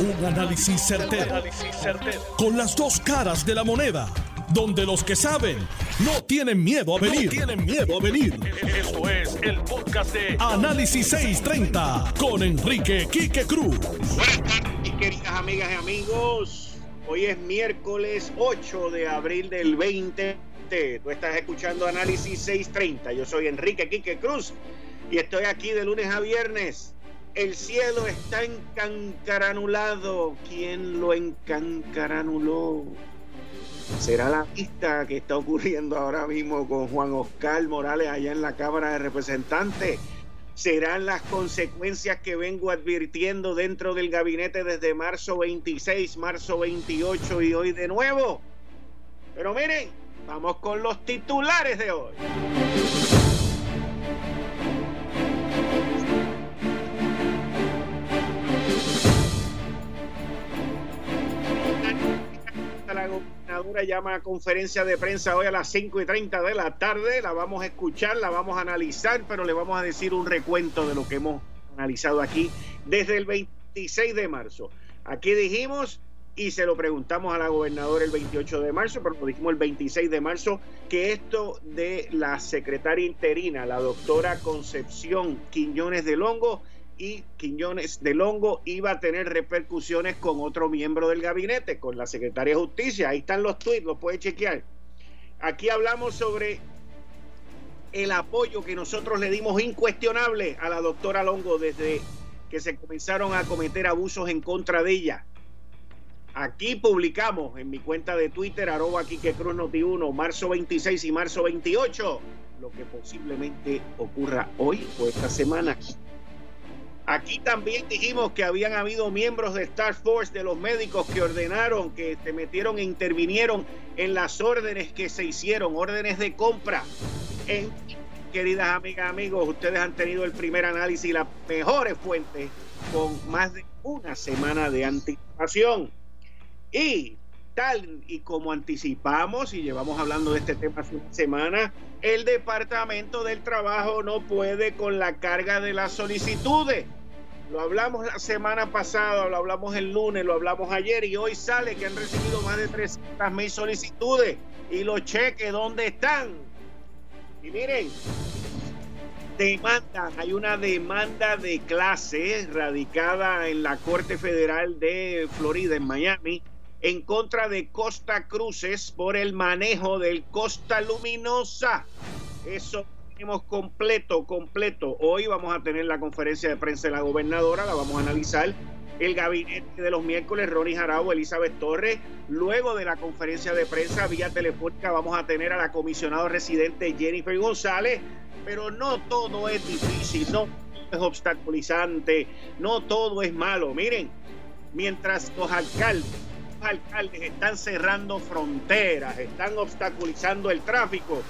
Un análisis certero, Con las dos caras de la moneda. Donde los que saben no tienen miedo a venir. tienen miedo a venir. Esto es el podcast de Análisis 630 con Enrique Quique Cruz. Buenas tardes, mis queridas amigas y amigos. Hoy es miércoles 8 de abril del 20. Tú estás escuchando Análisis 630. Yo soy Enrique Quique Cruz y estoy aquí de lunes a viernes el cielo está encancaranulado. ¿Quién lo encancaranuló? ¿Será la vista que está ocurriendo ahora mismo con Juan Oscar Morales allá en la Cámara de Representantes? ¿Serán las consecuencias que vengo advirtiendo dentro del gabinete desde marzo 26, marzo 28 y hoy de nuevo? Pero miren, vamos con los titulares de hoy. Llama a conferencia de prensa hoy a las 5 y 30 de la tarde. La vamos a escuchar, la vamos a analizar, pero le vamos a decir un recuento de lo que hemos analizado aquí desde el 26 de marzo. Aquí dijimos, y se lo preguntamos a la gobernadora el 28 de marzo, pero lo dijimos el 26 de marzo, que esto de la secretaria interina, la doctora Concepción Quiñones de Longo, y Quiñones de Longo iba a tener repercusiones con otro miembro del gabinete, con la secretaria de Justicia. Ahí están los tweets, los puede chequear. Aquí hablamos sobre el apoyo que nosotros le dimos incuestionable a la doctora Longo desde que se comenzaron a cometer abusos en contra de ella. Aquí publicamos en mi cuenta de Twitter, arroba Cruz Noti 1, marzo 26 y marzo 28, lo que posiblemente ocurra hoy o esta semana Aquí también dijimos que habían habido miembros de Star Force, de los médicos que ordenaron, que se metieron e intervinieron en las órdenes que se hicieron, órdenes de compra. En, queridas amigas, amigos, ustedes han tenido el primer análisis las mejores fuentes con más de una semana de anticipación. Y tal y como anticipamos y llevamos hablando de este tema hace una semana, el Departamento del Trabajo no puede con la carga de las solicitudes. Lo hablamos la semana pasada, lo hablamos el lunes, lo hablamos ayer y hoy sale que han recibido más de 300 mil solicitudes. Y los cheques, ¿dónde están? Y miren, demanda, hay una demanda de clase radicada en la Corte Federal de Florida, en Miami, en contra de Costa Cruces por el manejo del Costa Luminosa. Eso completo, completo. Hoy vamos a tener la conferencia de prensa de la gobernadora, la vamos a analizar. El gabinete de los miércoles, Ronnie Jarabo, Elizabeth Torres. Luego de la conferencia de prensa vía telefónica vamos a tener a la comisionada residente Jennifer González. Pero no todo es difícil, no es obstaculizante, no todo es malo. Miren, mientras los alcaldes alcaldes están cerrando fronteras, están obstaculizando el tráfico.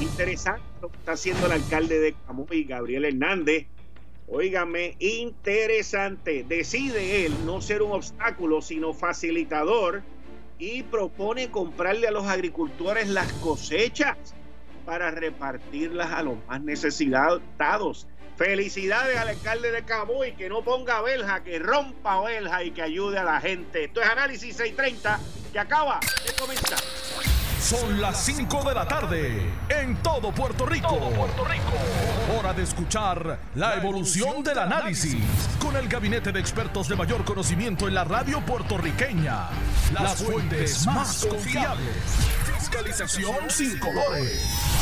Interesante lo que está haciendo el alcalde de Camuy, Gabriel Hernández. Óigame, interesante. Decide él no ser un obstáculo, sino facilitador y propone comprarle a los agricultores las cosechas para repartirlas a los más necesitados. Felicidades al alcalde de Camuy, que no ponga verja, que rompa verja y que ayude a la gente. Esto es Análisis 630 que acaba de comenzar. Son las 5 de la tarde en todo Puerto Rico. Puerto Rico. Hora de escuchar la evolución del análisis con el gabinete de expertos de mayor conocimiento en la radio puertorriqueña. Las fuentes más confiables. Fiscalización sin colores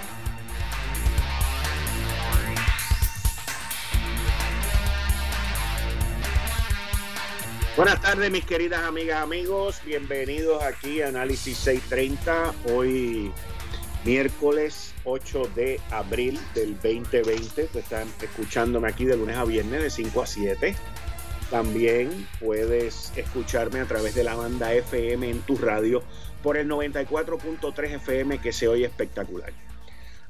Buenas tardes, mis queridas amigas, amigos. Bienvenidos aquí a Análisis 630. Hoy, miércoles 8 de abril del 2020. están escuchándome aquí de lunes a viernes de 5 a 7. También puedes escucharme a través de la banda FM en tu radio por el 94.3 FM que se oye espectacular.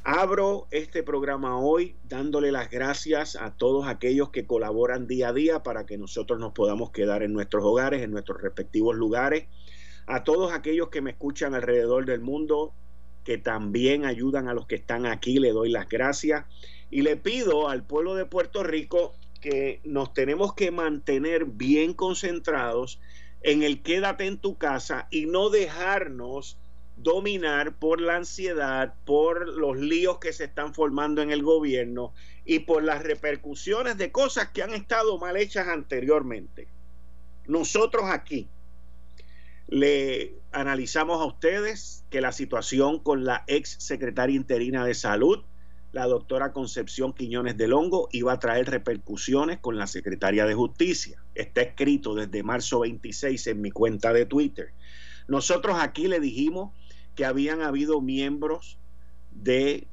Abro este programa hoy dándole las gracias a todos aquellos que colaboran día a día para que nosotros nos podamos quedar en nuestros hogares, en nuestros respectivos lugares. A todos aquellos que me escuchan alrededor del mundo, que también ayudan a los que están aquí, le doy las gracias. Y le pido al pueblo de Puerto Rico que nos tenemos que mantener bien concentrados en el quédate en tu casa y no dejarnos dominar por la ansiedad, por los líos que se están formando en el gobierno y por las repercusiones de cosas que han estado mal hechas anteriormente. Nosotros aquí le analizamos a ustedes que la situación con la ex secretaria interina de salud, la doctora Concepción Quiñones del Hongo, iba a traer repercusiones con la secretaria de justicia. Está escrito desde marzo 26 en mi cuenta de Twitter. Nosotros aquí le dijimos que habían habido miembros de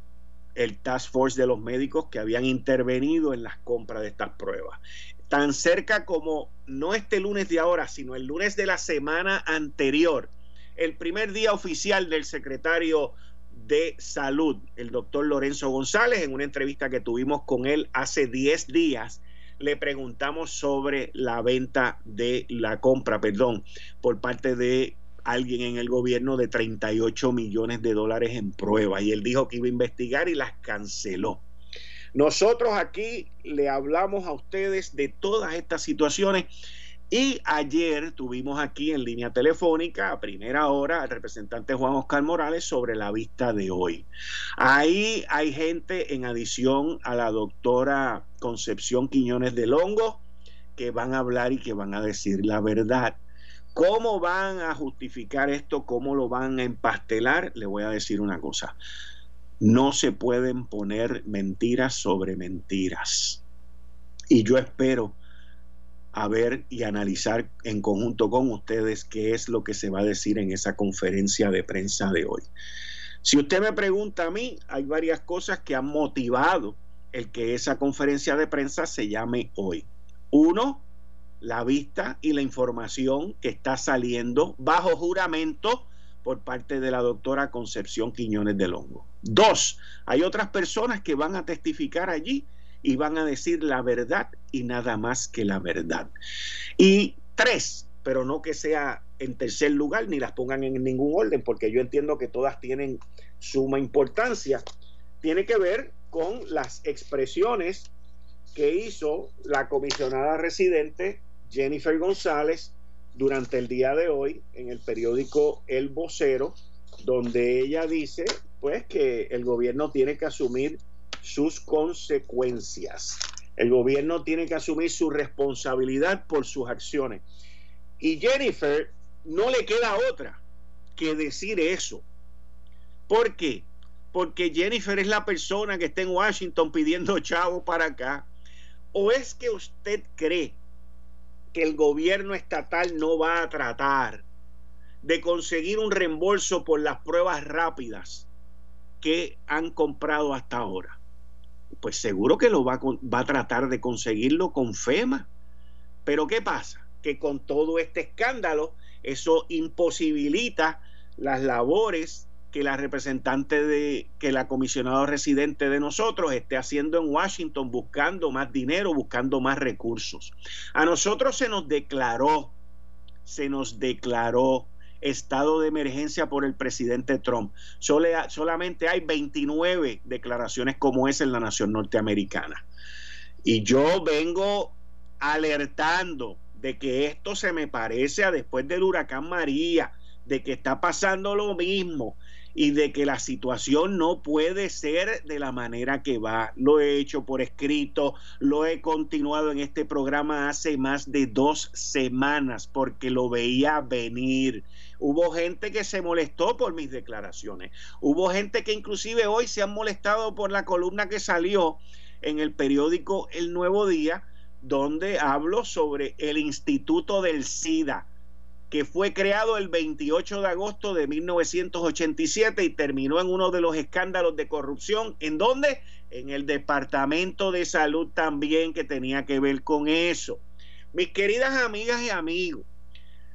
el Task Force de los médicos que habían intervenido en las compras de estas pruebas. Tan cerca como no este lunes de ahora, sino el lunes de la semana anterior, el primer día oficial del secretario de Salud, el doctor Lorenzo González, en una entrevista que tuvimos con él hace 10 días, le preguntamos sobre la venta de la compra, perdón, por parte de alguien en el gobierno de 38 millones de dólares en prueba y él dijo que iba a investigar y las canceló. Nosotros aquí le hablamos a ustedes de todas estas situaciones y ayer tuvimos aquí en línea telefónica a primera hora al representante Juan Oscar Morales sobre la vista de hoy. Ahí hay gente en adición a la doctora Concepción Quiñones de Longo que van a hablar y que van a decir la verdad. ¿Cómo van a justificar esto? ¿Cómo lo van a empastelar? Le voy a decir una cosa. No se pueden poner mentiras sobre mentiras. Y yo espero a ver y analizar en conjunto con ustedes qué es lo que se va a decir en esa conferencia de prensa de hoy. Si usted me pregunta a mí, hay varias cosas que han motivado el que esa conferencia de prensa se llame hoy. Uno, la vista y la información que está saliendo bajo juramento por parte de la doctora Concepción Quiñones del Hongo. Dos, hay otras personas que van a testificar allí y van a decir la verdad y nada más que la verdad. Y tres, pero no que sea en tercer lugar ni las pongan en ningún orden, porque yo entiendo que todas tienen suma importancia, tiene que ver con las expresiones que hizo la comisionada residente Jennifer González durante el día de hoy en el periódico El Vocero, donde ella dice pues que el gobierno tiene que asumir sus consecuencias. El gobierno tiene que asumir su responsabilidad por sus acciones. Y Jennifer no le queda otra que decir eso. ¿Por qué? Porque Jennifer es la persona que está en Washington pidiendo chavo para acá. ¿O es que usted cree que el gobierno estatal no va a tratar de conseguir un reembolso por las pruebas rápidas que han comprado hasta ahora. Pues seguro que lo va a, va a tratar de conseguirlo con FEMA. Pero ¿qué pasa? Que con todo este escándalo, eso imposibilita las labores que la representante de que la comisionado residente de nosotros esté haciendo en Washington buscando más dinero, buscando más recursos. A nosotros se nos declaró, se nos declaró estado de emergencia por el presidente Trump. solamente hay 29 declaraciones como esa en la nación norteamericana. Y yo vengo alertando de que esto se me parece a después del huracán María, de que está pasando lo mismo y de que la situación no puede ser de la manera que va. Lo he hecho por escrito, lo he continuado en este programa hace más de dos semanas porque lo veía venir. Hubo gente que se molestó por mis declaraciones. Hubo gente que inclusive hoy se han molestado por la columna que salió en el periódico El Nuevo Día, donde hablo sobre el Instituto del SIDA que fue creado el 28 de agosto de 1987 y terminó en uno de los escándalos de corrupción. ¿En dónde? En el Departamento de Salud también que tenía que ver con eso. Mis queridas amigas y amigos,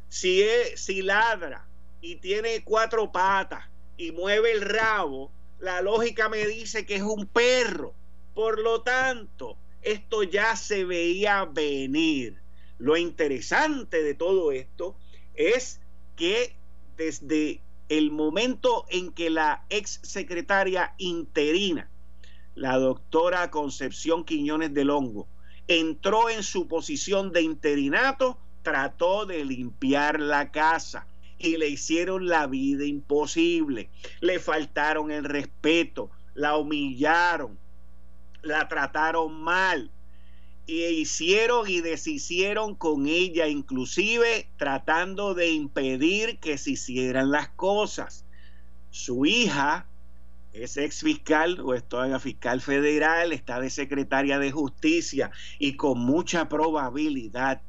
si, es, si ladra y tiene cuatro patas y mueve el rabo, La lógica me dice que es un perro. Por lo tanto, esto ya se veía venir. Lo interesante de todo esto es que desde el momento en que la ex secretaria interina, la doctora Concepción Quiñones del Hongo, entró en su posición de interinato, trató de limpiar la casa y le hicieron la vida imposible. Le faltaron el respeto, la humillaron, la trataron mal y hicieron y deshicieron con ella, inclusive tratando de impedir que se hicieran las cosas. Su hija es ex fiscal o es todavía fiscal federal, está de secretaria de justicia y con mucha probabilidad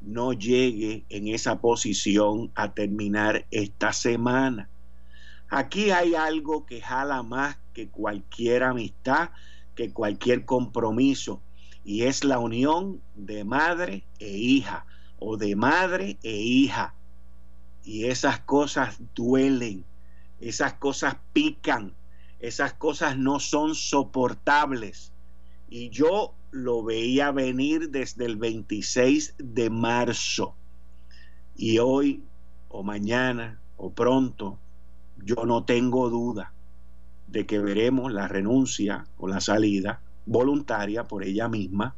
no llegue en esa posición a terminar esta semana. Aquí hay algo que jala más que cualquier amistad, que cualquier compromiso, y es la unión de madre e hija, o de madre e hija. Y esas cosas duelen, esas cosas pican, esas cosas no son soportables. Y yo lo veía venir desde el 26 de marzo. Y hoy o mañana o pronto, yo no tengo duda de que veremos la renuncia o la salida voluntaria por ella misma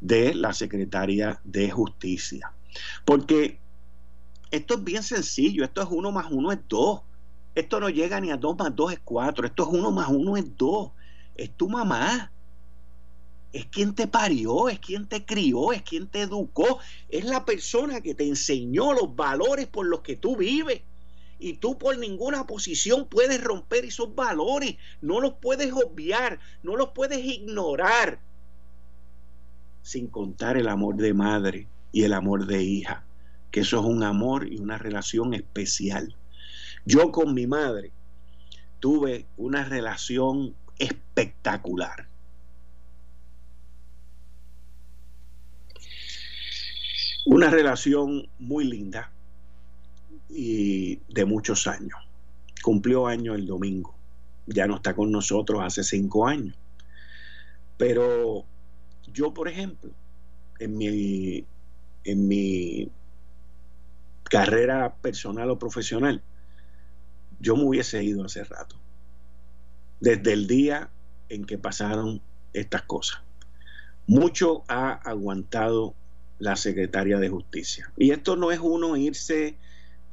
de la secretaria de justicia. Porque esto es bien sencillo, esto es uno más uno es dos. Esto no llega ni a dos más dos es cuatro, esto es uno más uno es dos. Es tu mamá es quien te parió, es quien te crió, es quien te educó, es la persona que te enseñó los valores por los que tú vives. Y tú por ninguna posición puedes romper esos valores, no los puedes obviar, no los puedes ignorar, sin contar el amor de madre y el amor de hija, que eso es un amor y una relación especial. Yo con mi madre tuve una relación espectacular Una relación muy linda y de muchos años. Cumplió año el domingo. Ya no está con nosotros hace cinco años. Pero yo, por ejemplo, en mi, en mi carrera personal o profesional, yo me hubiese ido hace rato. Desde el día en que pasaron estas cosas. Mucho ha aguantado la secretaria de justicia. Y esto no es uno irse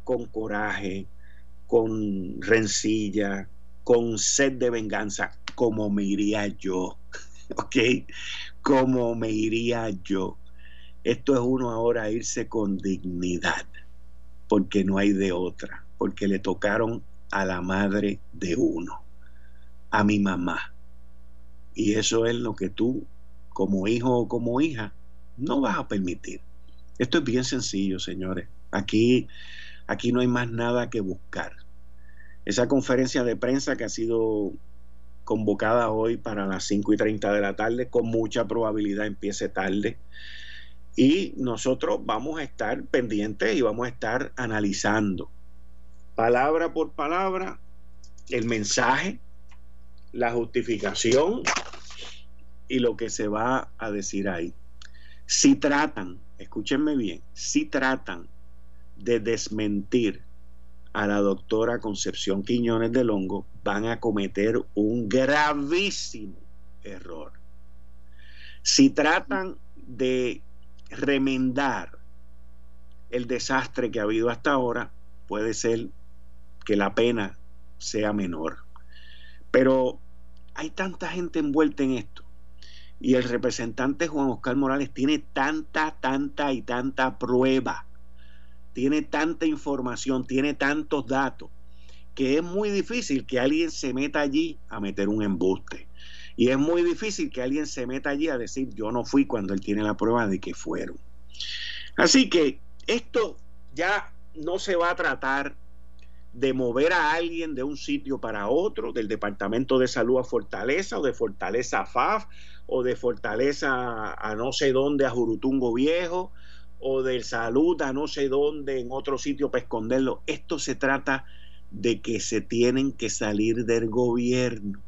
con coraje, con rencilla, con sed de venganza, como me iría yo, ¿ok? Como me iría yo. Esto es uno ahora irse con dignidad, porque no hay de otra, porque le tocaron a la madre de uno, a mi mamá. Y eso es lo que tú, como hijo o como hija, no vas a permitir. Esto es bien sencillo, señores. Aquí, aquí no hay más nada que buscar. Esa conferencia de prensa que ha sido convocada hoy para las 5 y 30 de la tarde, con mucha probabilidad empiece tarde. Y nosotros vamos a estar pendientes y vamos a estar analizando palabra por palabra el mensaje, la justificación y lo que se va a decir ahí. Si tratan, escúchenme bien, si tratan de desmentir a la doctora Concepción Quiñones del Hongo, van a cometer un gravísimo error. Si tratan de remendar el desastre que ha habido hasta ahora, puede ser que la pena sea menor. Pero hay tanta gente envuelta en esto y el representante Juan Oscar Morales tiene tanta, tanta y tanta prueba, tiene tanta información, tiene tantos datos, que es muy difícil que alguien se meta allí a meter un embuste. Y es muy difícil que alguien se meta allí a decir yo no fui cuando él tiene la prueba de que fueron. Así que esto ya no se va a tratar de mover a alguien de un sitio para otro, del Departamento de Salud a Fortaleza o de Fortaleza a FAF o de Fortaleza a no sé dónde, a Jurutungo Viejo, o de salud a no sé dónde, en otro sitio para esconderlo. Esto se trata de que se tienen que salir del gobierno.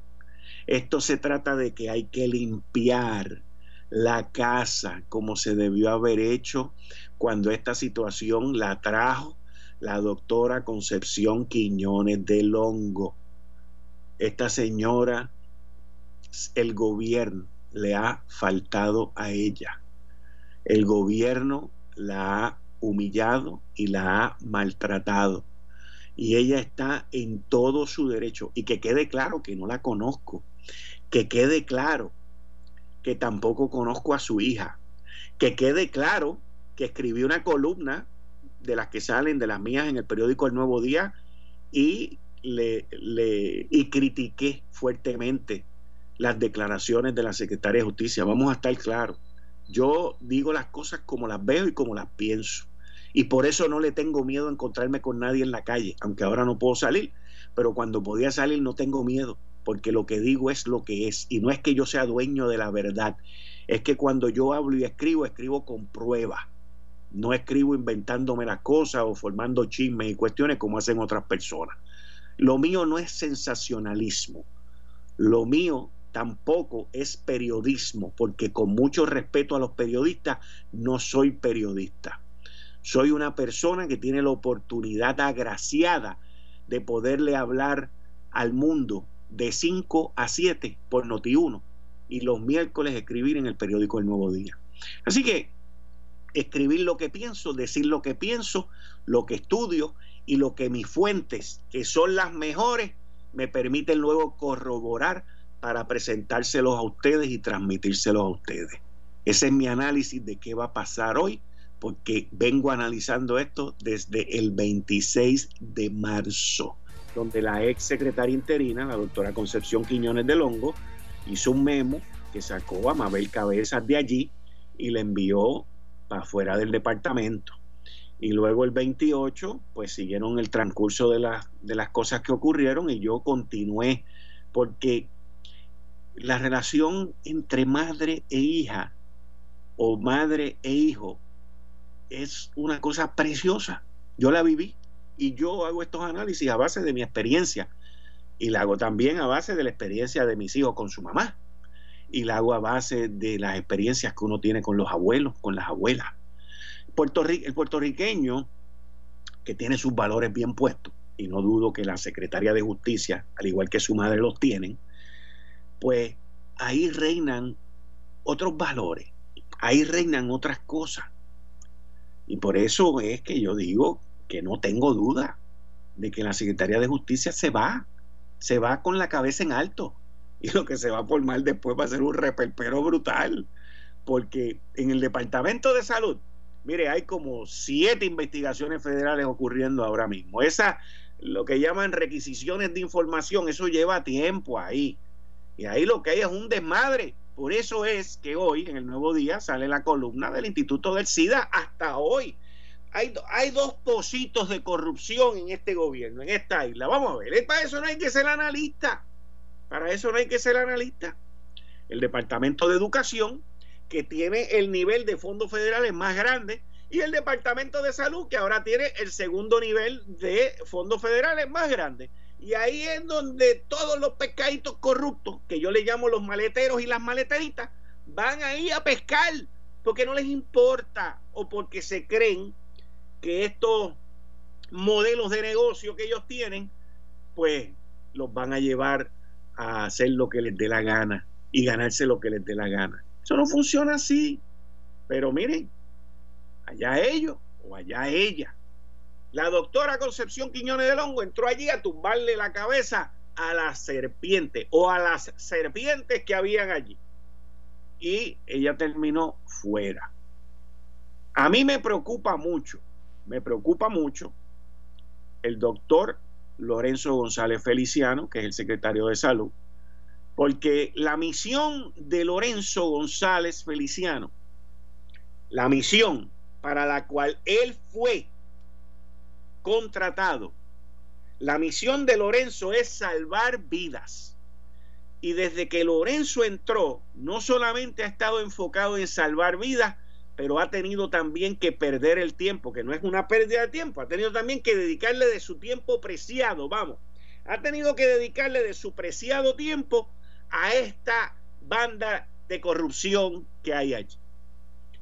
Esto se trata de que hay que limpiar la casa como se debió haber hecho cuando esta situación la trajo la doctora Concepción Quiñones del Hongo. Esta señora, el gobierno le ha faltado a ella. El gobierno la ha humillado y la ha maltratado. Y ella está en todo su derecho. Y que quede claro que no la conozco. Que quede claro que tampoco conozco a su hija. Que quede claro que escribió una columna de las que salen, de las mías en el periódico El Nuevo Día, y, le, le, y critiqué fuertemente las declaraciones de la Secretaria de Justicia. Vamos a estar claros. Yo digo las cosas como las veo y como las pienso. Y por eso no le tengo miedo a encontrarme con nadie en la calle, aunque ahora no puedo salir. Pero cuando podía salir no tengo miedo, porque lo que digo es lo que es. Y no es que yo sea dueño de la verdad, es que cuando yo hablo y escribo, escribo con prueba no escribo inventándome las cosas o formando chismes y cuestiones como hacen otras personas. Lo mío no es sensacionalismo. Lo mío tampoco es periodismo, porque con mucho respeto a los periodistas, no soy periodista. Soy una persona que tiene la oportunidad agraciada de poderle hablar al mundo de 5 a 7 por Noti1 y los miércoles escribir en el periódico El Nuevo Día. Así que escribir lo que pienso, decir lo que pienso, lo que estudio y lo que mis fuentes, que son las mejores, me permiten luego corroborar para presentárselos a ustedes y transmitírselos a ustedes. Ese es mi análisis de qué va a pasar hoy, porque vengo analizando esto desde el 26 de marzo, donde la ex secretaria interina, la doctora Concepción Quiñones de Longo, hizo un memo que sacó a Mabel Cabezas de allí y le envió para fuera del departamento. Y luego el 28, pues siguieron el transcurso de, de las cosas que ocurrieron y yo continué, porque la relación entre madre e hija o madre e hijo es una cosa preciosa. Yo la viví y yo hago estos análisis a base de mi experiencia y la hago también a base de la experiencia de mis hijos con su mamá y la hago a base de las experiencias que uno tiene con los abuelos, con las abuelas. Puerto el puertorriqueño, que tiene sus valores bien puestos, y no dudo que la secretaria de Justicia, al igual que su madre, los tienen, pues ahí reinan otros valores, ahí reinan otras cosas. Y por eso es que yo digo que no tengo duda de que la Secretaría de Justicia se va, se va con la cabeza en alto y lo que se va a formar después va a ser un reperpero brutal, porque en el Departamento de Salud, mire, hay como siete investigaciones federales ocurriendo ahora mismo. Esa, lo que llaman requisiciones de información, eso lleva tiempo ahí. Y ahí lo que hay es un desmadre. Por eso es que hoy, en el nuevo día, sale la columna del Instituto del SIDA hasta hoy. Hay, dos positos de corrupción en este gobierno, en esta isla. Vamos a ver, para eso no hay que ser analista. Para eso no hay que ser analista. El Departamento de Educación, que tiene el nivel de fondos federales más grande, y el Departamento de Salud, que ahora tiene el segundo nivel de fondos federales más grande. Y ahí es donde todos los pescaditos corruptos, que yo le llamo los maleteros y las maleteritas, van ahí a pescar porque no les importa o porque se creen que estos modelos de negocio que ellos tienen, pues los van a llevar a hacer lo que les dé la gana y ganarse lo que les dé la gana. Eso no funciona así. Pero miren, allá ellos o allá ella. La doctora Concepción Quiñones de Longo entró allí a tumbarle la cabeza a la serpiente o a las serpientes que habían allí. Y ella terminó fuera. A mí me preocupa mucho, me preocupa mucho el doctor Lorenzo González Feliciano, que es el secretario de Salud, porque la misión de Lorenzo González Feliciano, la misión para la cual él fue contratado, la misión de Lorenzo es salvar vidas. Y desde que Lorenzo entró, no solamente ha estado enfocado en salvar vidas, pero ha tenido también que perder el tiempo, que no es una pérdida de tiempo, ha tenido también que dedicarle de su tiempo preciado, vamos, ha tenido que dedicarle de su preciado tiempo a esta banda de corrupción que hay allí.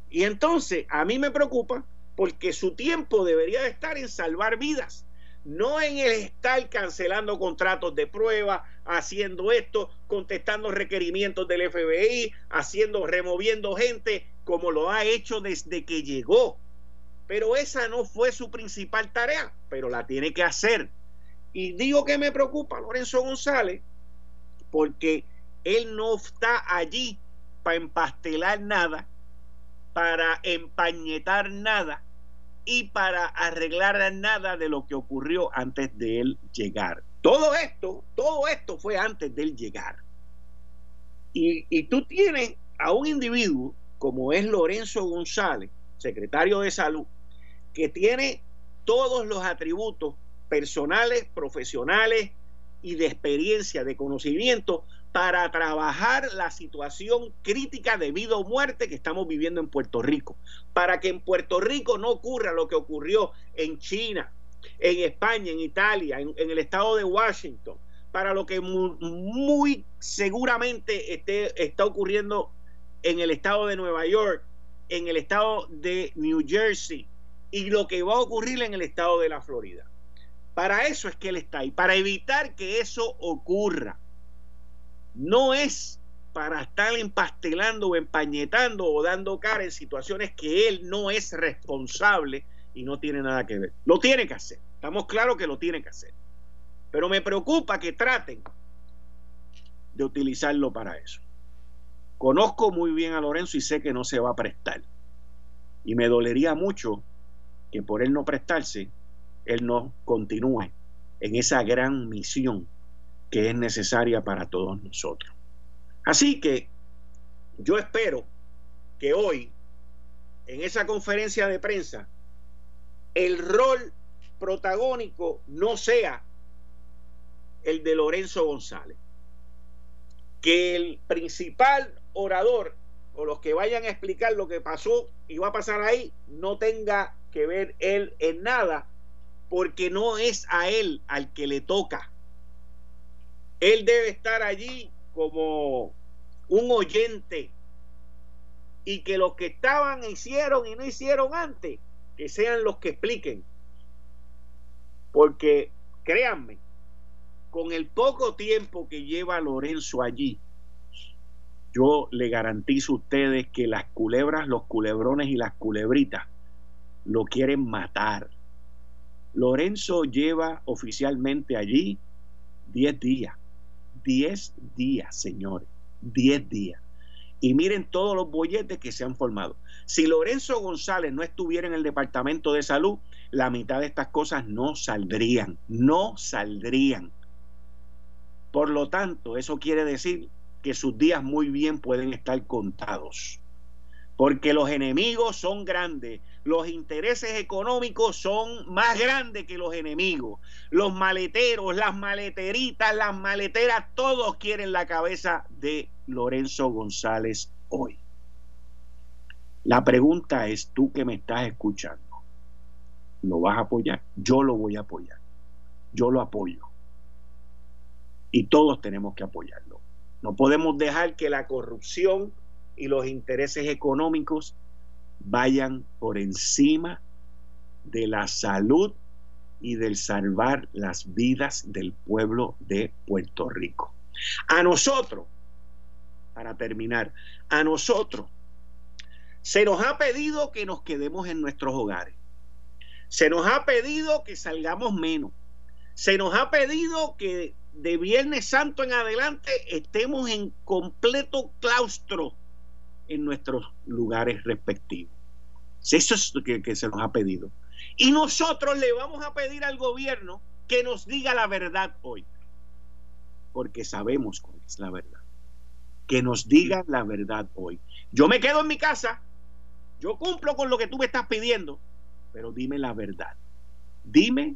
Y entonces a mí me preocupa porque su tiempo debería estar en salvar vidas, no en el estar cancelando contratos de prueba, haciendo esto, contestando requerimientos del FBI, haciendo, removiendo gente como lo ha hecho desde que llegó. Pero esa no fue su principal tarea, pero la tiene que hacer. Y digo que me preocupa Lorenzo González porque él no está allí para empastelar nada, para empañetar nada y para arreglar nada de lo que ocurrió antes de él llegar. Todo esto, todo esto fue antes de él llegar. Y, y tú tienes a un individuo como es Lorenzo González, secretario de salud, que tiene todos los atributos personales, profesionales y de experiencia, de conocimiento para trabajar la situación crítica de vida o muerte que estamos viviendo en Puerto Rico, para que en Puerto Rico no ocurra lo que ocurrió en China, en España, en Italia, en, el estado de Washington, para lo que muy, seguramente está ocurriendo en el estado de Nueva York, en el estado de New Jersey y lo que va a ocurrir en el estado de la Florida. Para eso es que él está ahí, para evitar que eso ocurra. No es para estar empastelando o empañetando o dando cara en situaciones que él no es responsable y no tiene nada que ver. Lo tiene que hacer. Estamos claros que lo tiene que hacer. Pero me preocupa que traten de utilizarlo para eso. Conozco muy bien a Lorenzo y sé que no se va a prestar. Y me dolería mucho que por él no prestarse, él no continúe en esa gran misión que es necesaria para todos nosotros. Así que yo espero que hoy, en esa conferencia de prensa, el rol protagónico no sea el de Lorenzo González. Que el principal orador o los que vayan a explicar lo que pasó y va a pasar ahí no tenga que ver él en nada porque no es a él al que le toca. Él debe estar allí como un oyente y que los que estaban hicieron y no hicieron antes, que sean los que expliquen. Porque créanme, con el poco tiempo que lleva Lorenzo allí, yo le garantizo a ustedes que las culebras, los culebrones y las culebritas lo quieren matar. Lorenzo lleva oficialmente allí 10 días. 10 días, señores. 10 días. Y miren todos los bolletes que se han formado. Si Lorenzo González no estuviera en el Departamento de Salud, la mitad de estas cosas no saldrían. No saldrían. Por lo tanto, eso quiere decir que sus días muy bien pueden estar contados. Porque los enemigos son grandes, los intereses económicos son más grandes que los enemigos. Los maleteros, las maleteritas, las maleteras, todos quieren la cabeza de Lorenzo González hoy. La pregunta es, tú que me estás escuchando, ¿lo vas a apoyar? Yo lo voy a apoyar. Yo lo apoyo. Y todos tenemos que apoyarlo. No podemos dejar que la corrupción y los intereses económicos vayan por encima de la salud y del salvar las vidas del pueblo de Puerto Rico. A nosotros, para terminar, a nosotros se nos ha pedido que nos quedemos en nuestros hogares. Se nos ha pedido que salgamos menos. Se nos ha pedido que de Viernes Santo en adelante estemos en completo claustro en nuestros lugares respectivos. Eso es lo que, se nos ha pedido. Y nosotros le vamos a pedir al gobierno que nos diga la verdad hoy. Porque sabemos cuál es la verdad. Que nos diga la verdad hoy. Yo me quedo en mi casa. Yo cumplo con lo que tú me estás pidiendo. Pero dime la verdad. Dime